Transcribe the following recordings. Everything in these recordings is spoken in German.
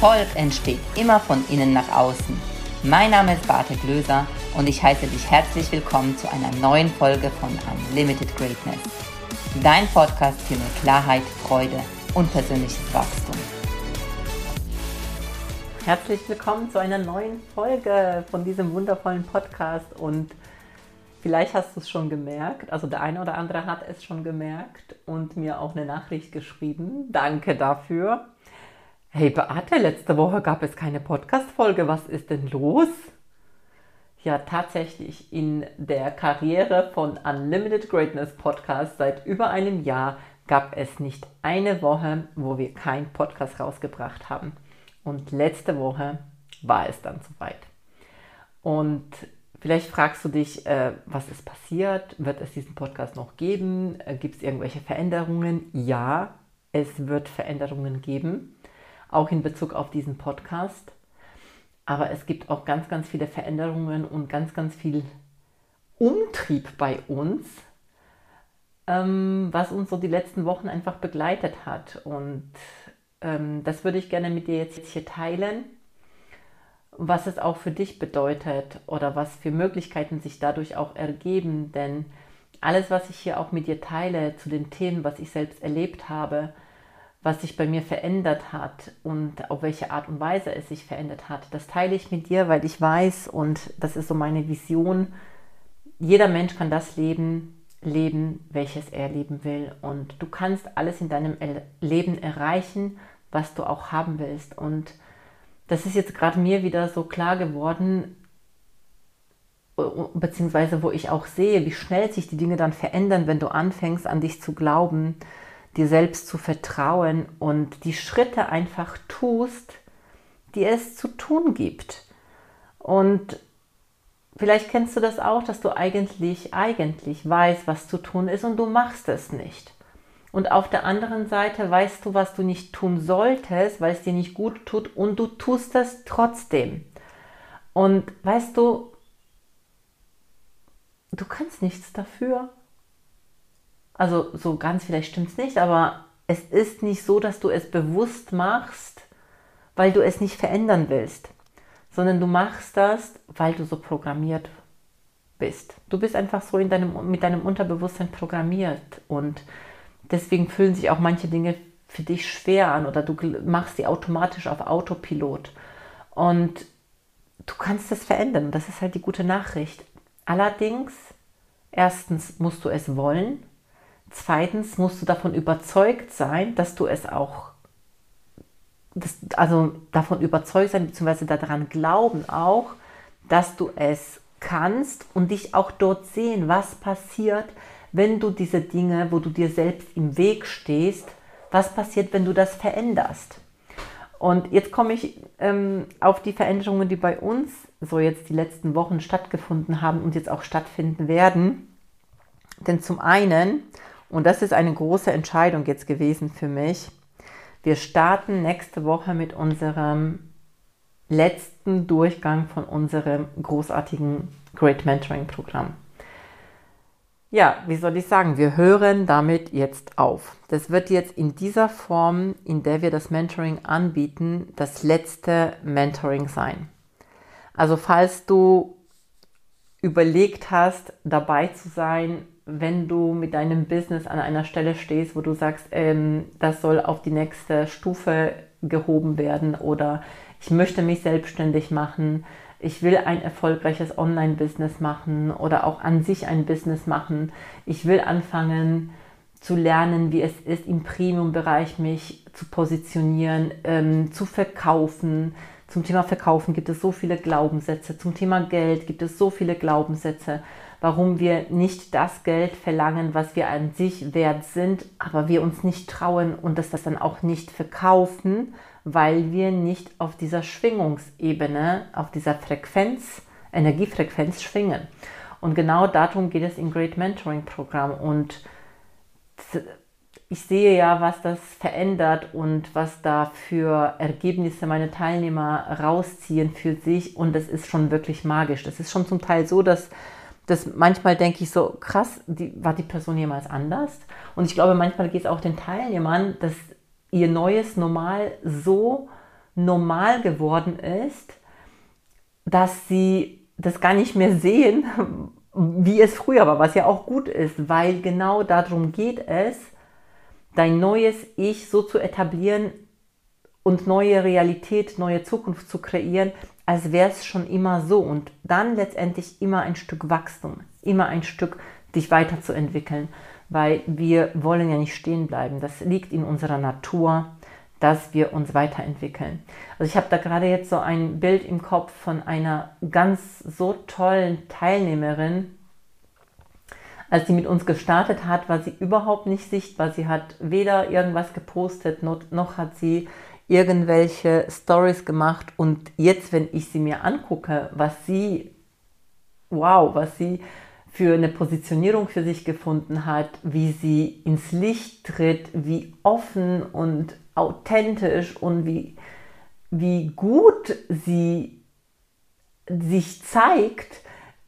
Erfolg entsteht immer von innen nach außen. Mein Name ist Barte Glöser und ich heiße dich herzlich willkommen zu einer neuen Folge von Unlimited Greatness. Dein Podcast für mehr Klarheit, Freude und persönliches Wachstum. Herzlich willkommen zu einer neuen Folge von diesem wundervollen Podcast und vielleicht hast du es schon gemerkt, also der eine oder andere hat es schon gemerkt und mir auch eine Nachricht geschrieben. Danke dafür. Hey Beate, letzte Woche gab es keine Podcast-Folge. Was ist denn los? Ja, tatsächlich in der Karriere von Unlimited Greatness Podcast seit über einem Jahr gab es nicht eine Woche, wo wir keinen Podcast rausgebracht haben. Und letzte Woche war es dann soweit. Und vielleicht fragst du dich, äh, was ist passiert? Wird es diesen Podcast noch geben? Äh, Gibt es irgendwelche Veränderungen? Ja, es wird Veränderungen geben auch in Bezug auf diesen Podcast. Aber es gibt auch ganz, ganz viele Veränderungen und ganz, ganz viel Umtrieb bei uns, ähm, was uns so die letzten Wochen einfach begleitet hat. Und ähm, das würde ich gerne mit dir jetzt hier teilen, was es auch für dich bedeutet oder was für Möglichkeiten sich dadurch auch ergeben. Denn alles, was ich hier auch mit dir teile zu den Themen, was ich selbst erlebt habe, was sich bei mir verändert hat und auf welche Art und Weise es sich verändert hat. Das teile ich mit dir, weil ich weiß und das ist so meine Vision. Jeder Mensch kann das Leben leben, welches er leben will und du kannst alles in deinem Leben erreichen, was du auch haben willst und das ist jetzt gerade mir wieder so klar geworden, beziehungsweise wo ich auch sehe, wie schnell sich die Dinge dann verändern, wenn du anfängst an dich zu glauben, dir selbst zu vertrauen und die Schritte einfach tust, die es zu tun gibt. Und vielleicht kennst du das auch, dass du eigentlich, eigentlich weißt, was zu tun ist und du machst es nicht. Und auf der anderen Seite weißt du, was du nicht tun solltest, weil es dir nicht gut tut und du tust es trotzdem. Und weißt du, du kannst nichts dafür. Also so ganz vielleicht stimmt es nicht, aber es ist nicht so, dass du es bewusst machst, weil du es nicht verändern willst, sondern du machst das, weil du so programmiert bist. Du bist einfach so in deinem, mit deinem Unterbewusstsein programmiert und deswegen fühlen sich auch manche Dinge für dich schwer an oder du machst sie automatisch auf Autopilot. Und du kannst es verändern. Das ist halt die gute Nachricht. Allerdings, erstens musst du es wollen Zweitens musst du davon überzeugt sein, dass du es auch, das, also davon überzeugt sein, beziehungsweise daran glauben auch, dass du es kannst und dich auch dort sehen, was passiert, wenn du diese Dinge, wo du dir selbst im Weg stehst, was passiert, wenn du das veränderst. Und jetzt komme ich ähm, auf die Veränderungen, die bei uns so jetzt die letzten Wochen stattgefunden haben und jetzt auch stattfinden werden. Denn zum einen, und das ist eine große Entscheidung jetzt gewesen für mich. Wir starten nächste Woche mit unserem letzten Durchgang von unserem großartigen Great Mentoring Programm. Ja, wie soll ich sagen, wir hören damit jetzt auf. Das wird jetzt in dieser Form, in der wir das Mentoring anbieten, das letzte Mentoring sein. Also falls du überlegt hast, dabei zu sein, wenn du mit deinem Business an einer Stelle stehst, wo du sagst, ähm, das soll auf die nächste Stufe gehoben werden oder ich möchte mich selbstständig machen, ich will ein erfolgreiches Online-Business machen oder auch an sich ein Business machen, ich will anfangen zu lernen, wie es ist, im Premium-Bereich mich zu positionieren, ähm, zu verkaufen. Zum Thema Verkaufen gibt es so viele Glaubenssätze, zum Thema Geld gibt es so viele Glaubenssätze warum wir nicht das Geld verlangen, was wir an sich wert sind, aber wir uns nicht trauen und das, das dann auch nicht verkaufen, weil wir nicht auf dieser Schwingungsebene, auf dieser Frequenz, Energiefrequenz schwingen. Und genau darum geht es im Great Mentoring Programm. Und ich sehe ja, was das verändert und was da für Ergebnisse meine Teilnehmer rausziehen für sich. Und das ist schon wirklich magisch. Das ist schon zum Teil so, dass das manchmal denke ich so, krass, die, war die Person jemals anders? Und ich glaube, manchmal geht es auch den Teilnehmern, dass ihr neues Normal so normal geworden ist, dass sie das gar nicht mehr sehen, wie es früher war, was ja auch gut ist, weil genau darum geht es, dein neues Ich so zu etablieren und neue Realität, neue Zukunft zu kreieren, als wäre es schon immer so und dann letztendlich immer ein Stück Wachstum, immer ein Stück dich weiterzuentwickeln, weil wir wollen ja nicht stehen bleiben. Das liegt in unserer Natur, dass wir uns weiterentwickeln. Also ich habe da gerade jetzt so ein Bild im Kopf von einer ganz so tollen Teilnehmerin, als sie mit uns gestartet hat, war sie überhaupt nicht sichtbar. Sie hat weder irgendwas gepostet, noch hat sie irgendwelche Stories gemacht. Und jetzt, wenn ich sie mir angucke, was sie, wow, was sie für eine Positionierung für sich gefunden hat, wie sie ins Licht tritt, wie offen und authentisch und wie, wie gut sie sich zeigt,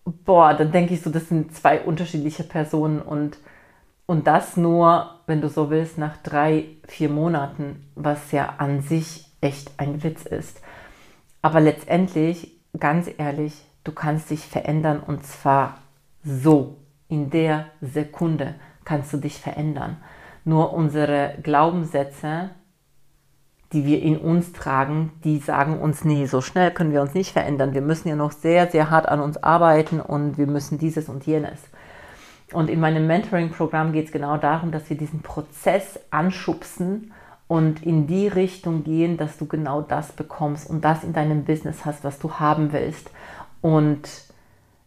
boah, dann denke ich so, das sind zwei unterschiedliche Personen und, und das nur, wenn du so willst, nach drei, vier Monaten, was ja an sich echt ein Witz ist. Aber letztendlich, ganz ehrlich, du kannst dich verändern und zwar so, in der Sekunde kannst du dich verändern. Nur unsere Glaubenssätze, die wir in uns tragen, die sagen uns, nee, so schnell können wir uns nicht verändern. Wir müssen ja noch sehr, sehr hart an uns arbeiten und wir müssen dieses und jenes. Und in meinem Mentoring-Programm geht es genau darum, dass wir diesen Prozess anschubsen und in die Richtung gehen, dass du genau das bekommst und das in deinem Business hast, was du haben willst. Und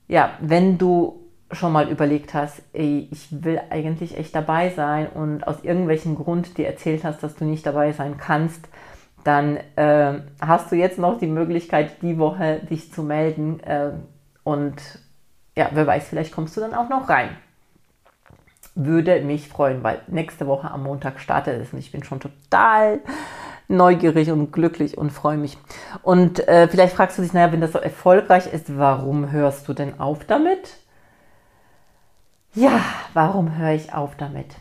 ja, wenn du schon mal überlegt hast, ey, ich will eigentlich echt dabei sein und aus irgendwelchen Grund dir erzählt hast, dass du nicht dabei sein kannst, dann äh, hast du jetzt noch die Möglichkeit, die Woche dich zu melden. Äh, und ja, wer weiß, vielleicht kommst du dann auch noch rein. Würde mich freuen, weil nächste Woche am Montag startet es und ich bin schon total neugierig und glücklich und freue mich. Und äh, vielleicht fragst du dich, naja, wenn das so erfolgreich ist, warum hörst du denn auf damit? Ja, warum höre ich auf damit?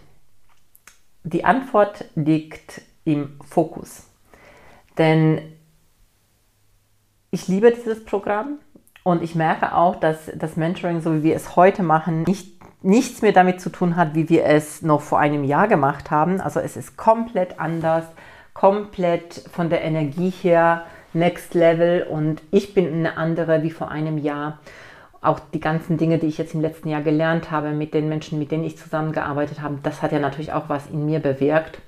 Die Antwort liegt im Fokus. Denn ich liebe dieses Programm und ich merke auch, dass das Mentoring, so wie wir es heute machen, nicht, nichts mehr damit zu tun hat, wie wir es noch vor einem Jahr gemacht haben. Also es ist komplett anders, komplett von der Energie her next level und ich bin eine andere wie vor einem Jahr auch die ganzen Dinge, die ich jetzt im letzten Jahr gelernt habe mit den Menschen, mit denen ich zusammengearbeitet habe, das hat ja natürlich auch was in mir bewirkt.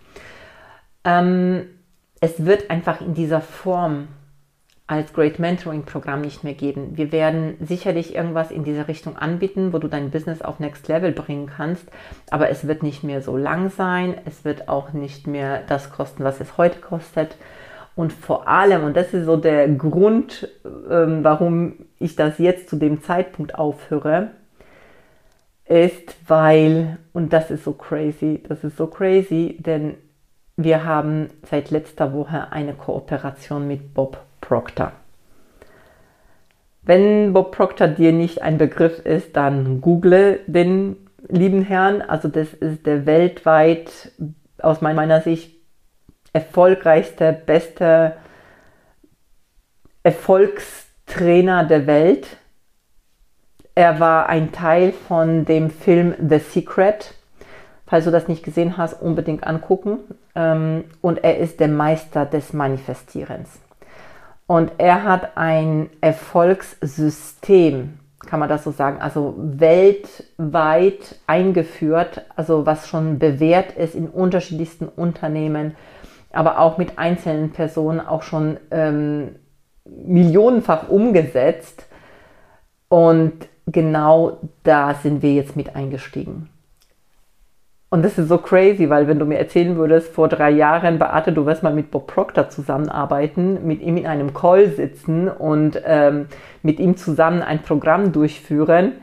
Ähm, es wird einfach in dieser Form als Great Mentoring Programm nicht mehr geben. Wir werden sicherlich irgendwas in dieser Richtung anbieten, wo du dein Business auf Next Level bringen kannst, aber es wird nicht mehr so lang sein, es wird auch nicht mehr das kosten, was es heute kostet. Und vor allem, und das ist so der Grund, ähm, warum ich das jetzt zu dem Zeitpunkt aufhöre, ist, weil, und das ist so crazy, das ist so crazy, denn wir haben seit letzter Woche eine Kooperation mit Bob Proctor. Wenn Bob Proctor dir nicht ein Begriff ist, dann google den lieben Herrn. Also das ist der weltweit aus meiner Sicht erfolgreichste, beste Erfolgstrainer der Welt. Er war ein Teil von dem Film The Secret. Falls du das nicht gesehen hast, unbedingt angucken. Ähm, und er ist der Meister des Manifestierens. Und er hat ein Erfolgssystem, kann man das so sagen, also weltweit eingeführt, also was schon bewährt ist in unterschiedlichsten Unternehmen, aber auch mit einzelnen Personen auch schon ähm, millionenfach umgesetzt. Und genau da sind wir jetzt mit eingestiegen. Und das ist so crazy, weil wenn du mir erzählen würdest, vor drei Jahren, Beate, du wirst mal mit Bob Proctor zusammenarbeiten, mit ihm in einem Call sitzen und ähm, mit ihm zusammen ein Programm durchführen,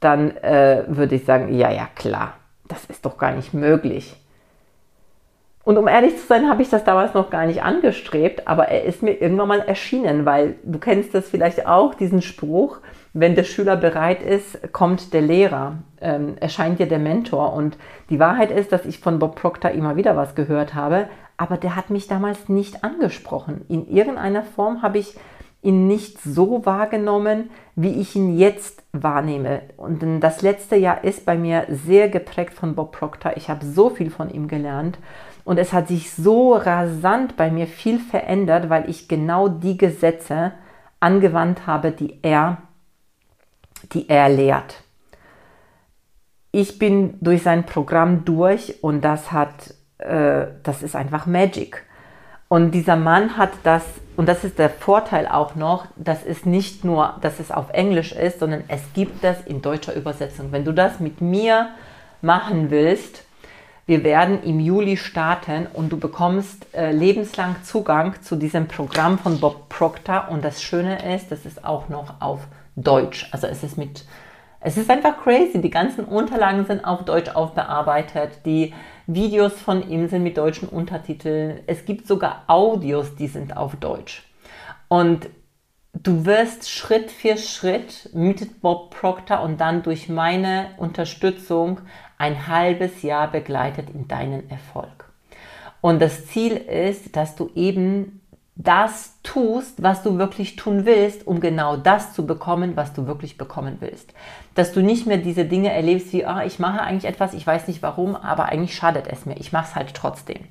dann äh, würde ich sagen, ja, ja, klar, das ist doch gar nicht möglich. Und um ehrlich zu sein, habe ich das damals noch gar nicht angestrebt, aber er ist mir irgendwann mal erschienen, weil du kennst das vielleicht auch, diesen Spruch, wenn der Schüler bereit ist, kommt der Lehrer, ähm, erscheint dir der Mentor. Und die Wahrheit ist, dass ich von Bob Proctor immer wieder was gehört habe, aber der hat mich damals nicht angesprochen. In irgendeiner Form habe ich ihn nicht so wahrgenommen, wie ich ihn jetzt wahrnehme. Und das letzte Jahr ist bei mir sehr geprägt von Bob Proctor. Ich habe so viel von ihm gelernt und es hat sich so rasant bei mir viel verändert, weil ich genau die Gesetze angewandt habe, die er, die er lehrt. Ich bin durch sein Programm durch und das hat, äh, das ist einfach Magic. Und dieser Mann hat das, und das ist der Vorteil auch noch, dass es nicht nur, dass es auf Englisch ist, sondern es gibt das in deutscher Übersetzung. Wenn du das mit mir machen willst, wir werden im Juli starten und du bekommst äh, lebenslang Zugang zu diesem Programm von Bob Proctor. Und das Schöne ist, das ist auch noch auf Deutsch. Also es ist mit, es ist einfach crazy. Die ganzen Unterlagen sind auf Deutsch aufbearbeitet. Die Videos von ihm sind mit deutschen Untertiteln. Es gibt sogar Audios, die sind auf Deutsch. Und du wirst Schritt für Schritt mit Bob Proctor und dann durch meine Unterstützung ein halbes Jahr begleitet in deinen Erfolg. Und das Ziel ist, dass du eben das tust, was du wirklich tun willst, um genau das zu bekommen, was du wirklich bekommen willst. Dass du nicht mehr diese Dinge erlebst wie, ah, ich mache eigentlich etwas, ich weiß nicht warum, aber eigentlich schadet es mir. Ich mache es halt trotzdem.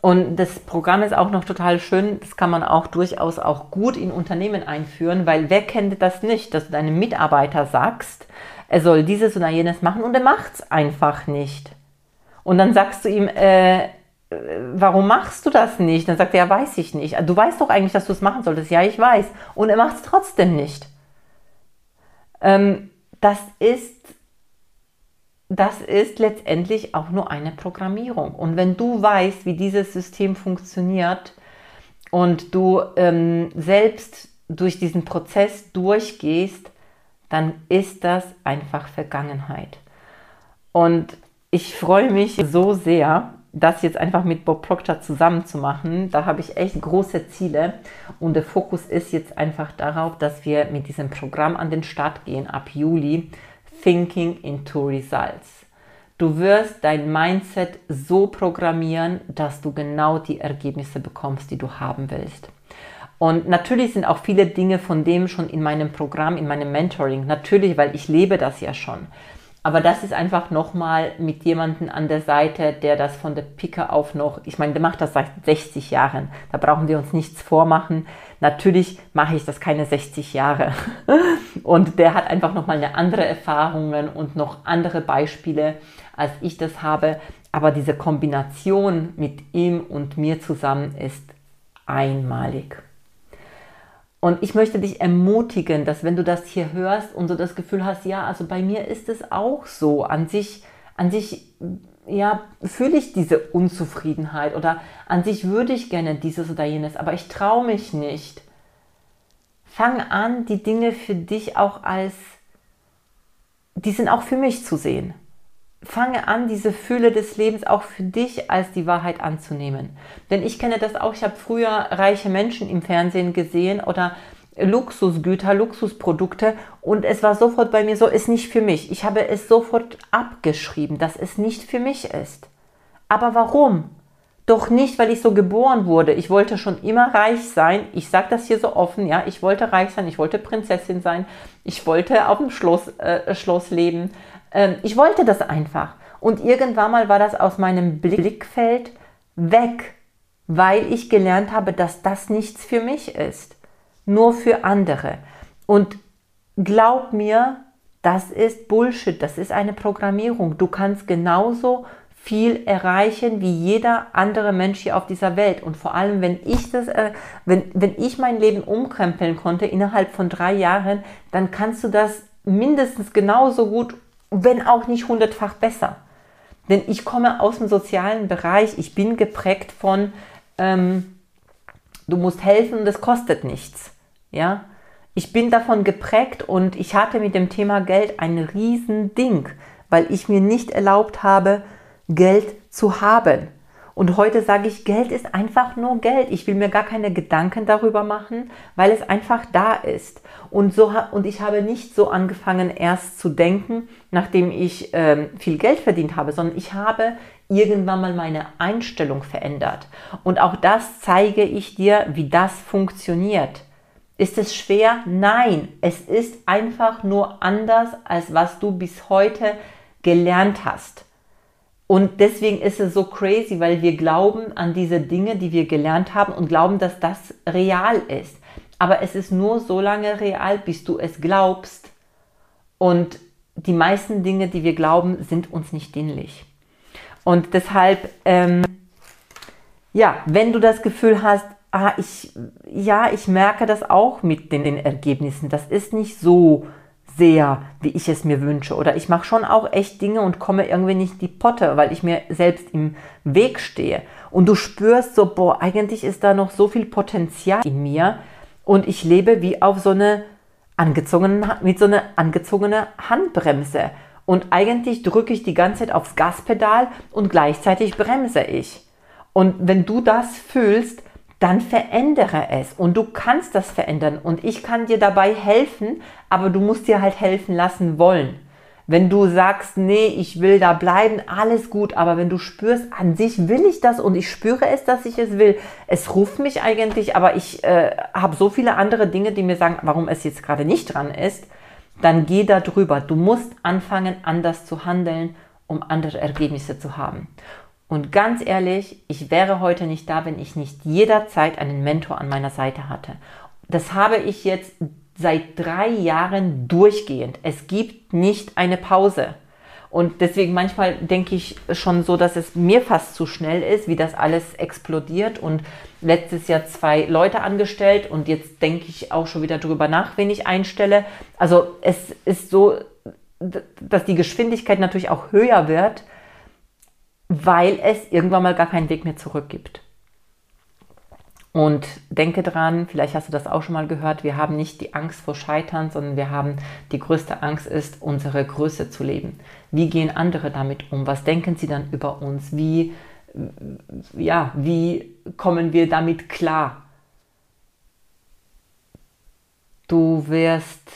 Und das Programm ist auch noch total schön. Das kann man auch durchaus auch gut in Unternehmen einführen, weil wer kennt das nicht, dass du deinem Mitarbeiter sagst, er soll dieses oder jenes machen und er macht es einfach nicht. Und dann sagst du ihm, äh, warum machst du das nicht? Dann sagt er, ja, weiß ich nicht. Du weißt doch eigentlich, dass du es machen solltest. Ja, ich weiß. Und er macht es trotzdem nicht. Ähm, das ist das ist letztendlich auch nur eine Programmierung. Und wenn du weißt, wie dieses System funktioniert und du ähm, selbst durch diesen Prozess durchgehst, dann ist das einfach Vergangenheit. Und ich freue mich so sehr, das jetzt einfach mit Bob Proctor zusammen zu machen. Da habe ich echt große Ziele und der Fokus ist jetzt einfach darauf, dass wir mit diesem Programm an den Start gehen ab Juli. Thinking into Results. Du wirst dein Mindset so programmieren, dass du genau die Ergebnisse bekommst, die du haben willst. Und natürlich sind auch viele Dinge von dem schon in meinem Programm, in meinem Mentoring. Natürlich, weil ich lebe das ja schon. Aber das ist einfach nochmal mit jemandem an der Seite, der das von der Picke auf noch, ich meine, der macht das seit 60 Jahren. Da brauchen wir uns nichts vormachen. Natürlich mache ich das keine 60 Jahre. Und der hat einfach nochmal eine andere Erfahrungen und noch andere Beispiele, als ich das habe. Aber diese Kombination mit ihm und mir zusammen ist einmalig. Und ich möchte dich ermutigen, dass wenn du das hier hörst und so das Gefühl hast, ja, also bei mir ist es auch so, an sich, an sich, ja, fühle ich diese Unzufriedenheit oder an sich würde ich gerne dieses oder jenes, aber ich traue mich nicht. Fang an, die Dinge für dich auch als, die sind auch für mich zu sehen fange an, diese Fülle des Lebens auch für dich als die Wahrheit anzunehmen. Denn ich kenne das auch, ich habe früher reiche Menschen im Fernsehen gesehen oder Luxusgüter, Luxusprodukte und es war sofort bei mir so, ist nicht für mich. Ich habe es sofort abgeschrieben, dass es nicht für mich ist. Aber warum? Doch nicht, weil ich so geboren wurde. Ich wollte schon immer reich sein. Ich sage das hier so offen, ja. Ich wollte reich sein, ich wollte Prinzessin sein, ich wollte auf dem Schloss, äh, Schloss leben. Ähm, ich wollte das einfach. Und irgendwann mal war das aus meinem Blickfeld weg, weil ich gelernt habe, dass das nichts für mich ist, nur für andere. Und glaub mir, das ist Bullshit, das ist eine Programmierung. Du kannst genauso viel erreichen wie jeder andere Mensch hier auf dieser Welt. Und vor allem, wenn ich das, äh, wenn, wenn ich mein Leben umkrempeln konnte innerhalb von drei Jahren, dann kannst du das mindestens genauso gut wenn auch nicht hundertfach besser. Denn ich komme aus dem sozialen Bereich, ich bin geprägt von, ähm, du musst helfen und es kostet nichts. Ja? Ich bin davon geprägt und ich hatte mit dem Thema Geld ein Riesending, weil ich mir nicht erlaubt habe, Geld zu haben. Und heute sage ich, Geld ist einfach nur Geld. Ich will mir gar keine Gedanken darüber machen, weil es einfach da ist. Und, so, und ich habe nicht so angefangen, erst zu denken, nachdem ich ähm, viel Geld verdient habe, sondern ich habe irgendwann mal meine Einstellung verändert. Und auch das zeige ich dir, wie das funktioniert. Ist es schwer? Nein, es ist einfach nur anders, als was du bis heute gelernt hast. Und deswegen ist es so crazy, weil wir glauben an diese Dinge, die wir gelernt haben und glauben, dass das real ist. Aber es ist nur so lange real, bis du es glaubst. Und die meisten Dinge, die wir glauben, sind uns nicht dienlich. Und deshalb, ähm, ja, wenn du das Gefühl hast, ah, ich, ja, ich merke das auch mit den, den Ergebnissen, das ist nicht so sehr, wie ich es mir wünsche. Oder ich mache schon auch echt Dinge und komme irgendwie nicht die Potte, weil ich mir selbst im Weg stehe. Und du spürst so, boah, eigentlich ist da noch so viel Potenzial in mir und ich lebe wie auf so eine angezogene, mit so einer angezogene Handbremse. Und eigentlich drücke ich die ganze Zeit aufs Gaspedal und gleichzeitig bremse ich. Und wenn du das fühlst, dann verändere es und du kannst das verändern und ich kann dir dabei helfen, aber du musst dir halt helfen lassen wollen. Wenn du sagst, nee, ich will da bleiben, alles gut, aber wenn du spürst, an sich will ich das und ich spüre es, dass ich es will, es ruft mich eigentlich, aber ich äh, habe so viele andere Dinge, die mir sagen, warum es jetzt gerade nicht dran ist, dann geh da drüber. Du musst anfangen, anders zu handeln, um andere Ergebnisse zu haben. Und ganz ehrlich, ich wäre heute nicht da, wenn ich nicht jederzeit einen Mentor an meiner Seite hatte. Das habe ich jetzt seit drei Jahren durchgehend. Es gibt nicht eine Pause. Und deswegen manchmal denke ich schon so, dass es mir fast zu schnell ist, wie das alles explodiert. Und letztes Jahr zwei Leute angestellt und jetzt denke ich auch schon wieder drüber nach, wen ich einstelle. Also es ist so, dass die Geschwindigkeit natürlich auch höher wird weil es irgendwann mal gar keinen Weg mehr zurück gibt. Und denke dran, vielleicht hast du das auch schon mal gehört, wir haben nicht die Angst vor Scheitern, sondern wir haben die größte Angst ist, unsere Größe zu leben. Wie gehen andere damit um? Was denken sie dann über uns? Wie, ja, wie kommen wir damit klar? Du wirst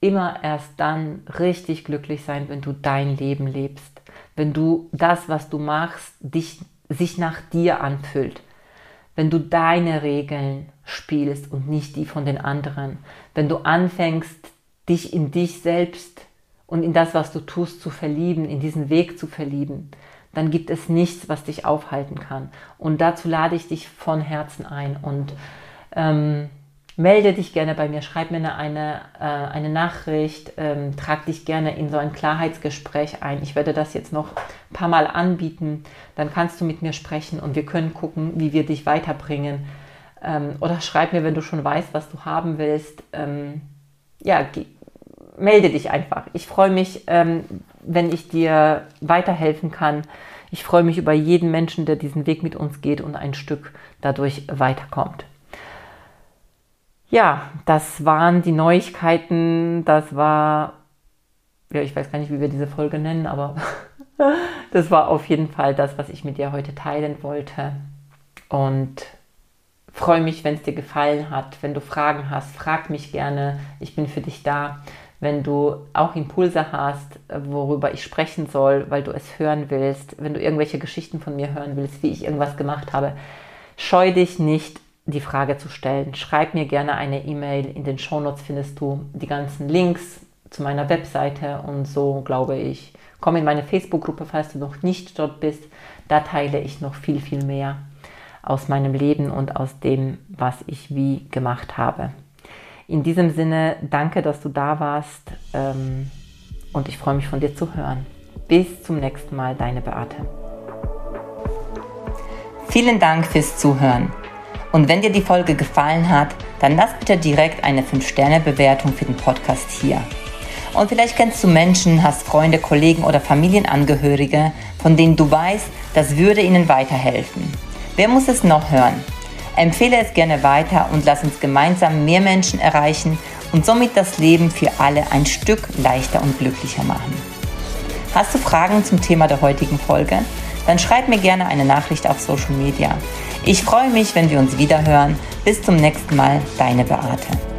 immer erst dann richtig glücklich sein, wenn du dein Leben lebst wenn du das, was du machst, dich, sich nach dir anfühlt, wenn du deine Regeln spielst und nicht die von den anderen, wenn du anfängst, dich in dich selbst und in das, was du tust, zu verlieben, in diesen Weg zu verlieben, dann gibt es nichts, was dich aufhalten kann. Und dazu lade ich dich von Herzen ein. Und ähm, melde dich gerne bei mir, schreib mir eine, äh, eine Nachricht, ähm, trag dich gerne in so ein Klarheitsgespräch ein. Ich werde das jetzt noch ein paar Mal anbieten. Dann kannst du mit mir sprechen und wir können gucken, wie wir dich weiterbringen. Ähm, oder schreib mir, wenn du schon weißt, was du haben willst. Ähm, ja, melde dich einfach. Ich freue mich, ähm, wenn ich dir weiterhelfen kann. Ich freue mich über jeden Menschen, der diesen Weg mit uns geht und ein Stück dadurch weiterkommt ja, das waren die Neuigkeiten. Das war, ja, ich weiß gar nicht, wie wir diese Folge nennen, aber das war auf jeden Fall das, was ich mit dir heute teilen wollte. Und freue mich, wenn es dir gefallen hat. Wenn du Fragen hast, frag mich gerne. Ich bin für dich da. Wenn du auch Impulse hast, worüber ich sprechen soll, weil du es hören willst, wenn du irgendwelche Geschichten von mir hören willst, wie ich irgendwas gemacht habe, scheu dich nicht, die Frage zu stellen. Schreib mir gerne eine E-Mail. In den Shownotes findest du die ganzen Links zu meiner Webseite und so, glaube ich. Komm in meine Facebook-Gruppe, falls du noch nicht dort bist. Da teile ich noch viel, viel mehr aus meinem Leben und aus dem, was ich wie gemacht habe. In diesem Sinne, danke, dass du da warst ähm, und ich freue mich von dir zu hören. Bis zum nächsten Mal, deine Beate. Vielen Dank fürs Zuhören. Und wenn dir die Folge gefallen hat, dann lass bitte direkt eine 5-Sterne-Bewertung für den Podcast hier. Und vielleicht kennst du Menschen, hast Freunde, Kollegen oder Familienangehörige, von denen du weißt, das würde ihnen weiterhelfen. Wer muss es noch hören? Empfehle es gerne weiter und lass uns gemeinsam mehr Menschen erreichen und somit das Leben für alle ein Stück leichter und glücklicher machen. Hast du Fragen zum Thema der heutigen Folge? Dann schreib mir gerne eine Nachricht auf Social Media. Ich freue mich, wenn wir uns wieder hören. Bis zum nächsten Mal, deine Beate.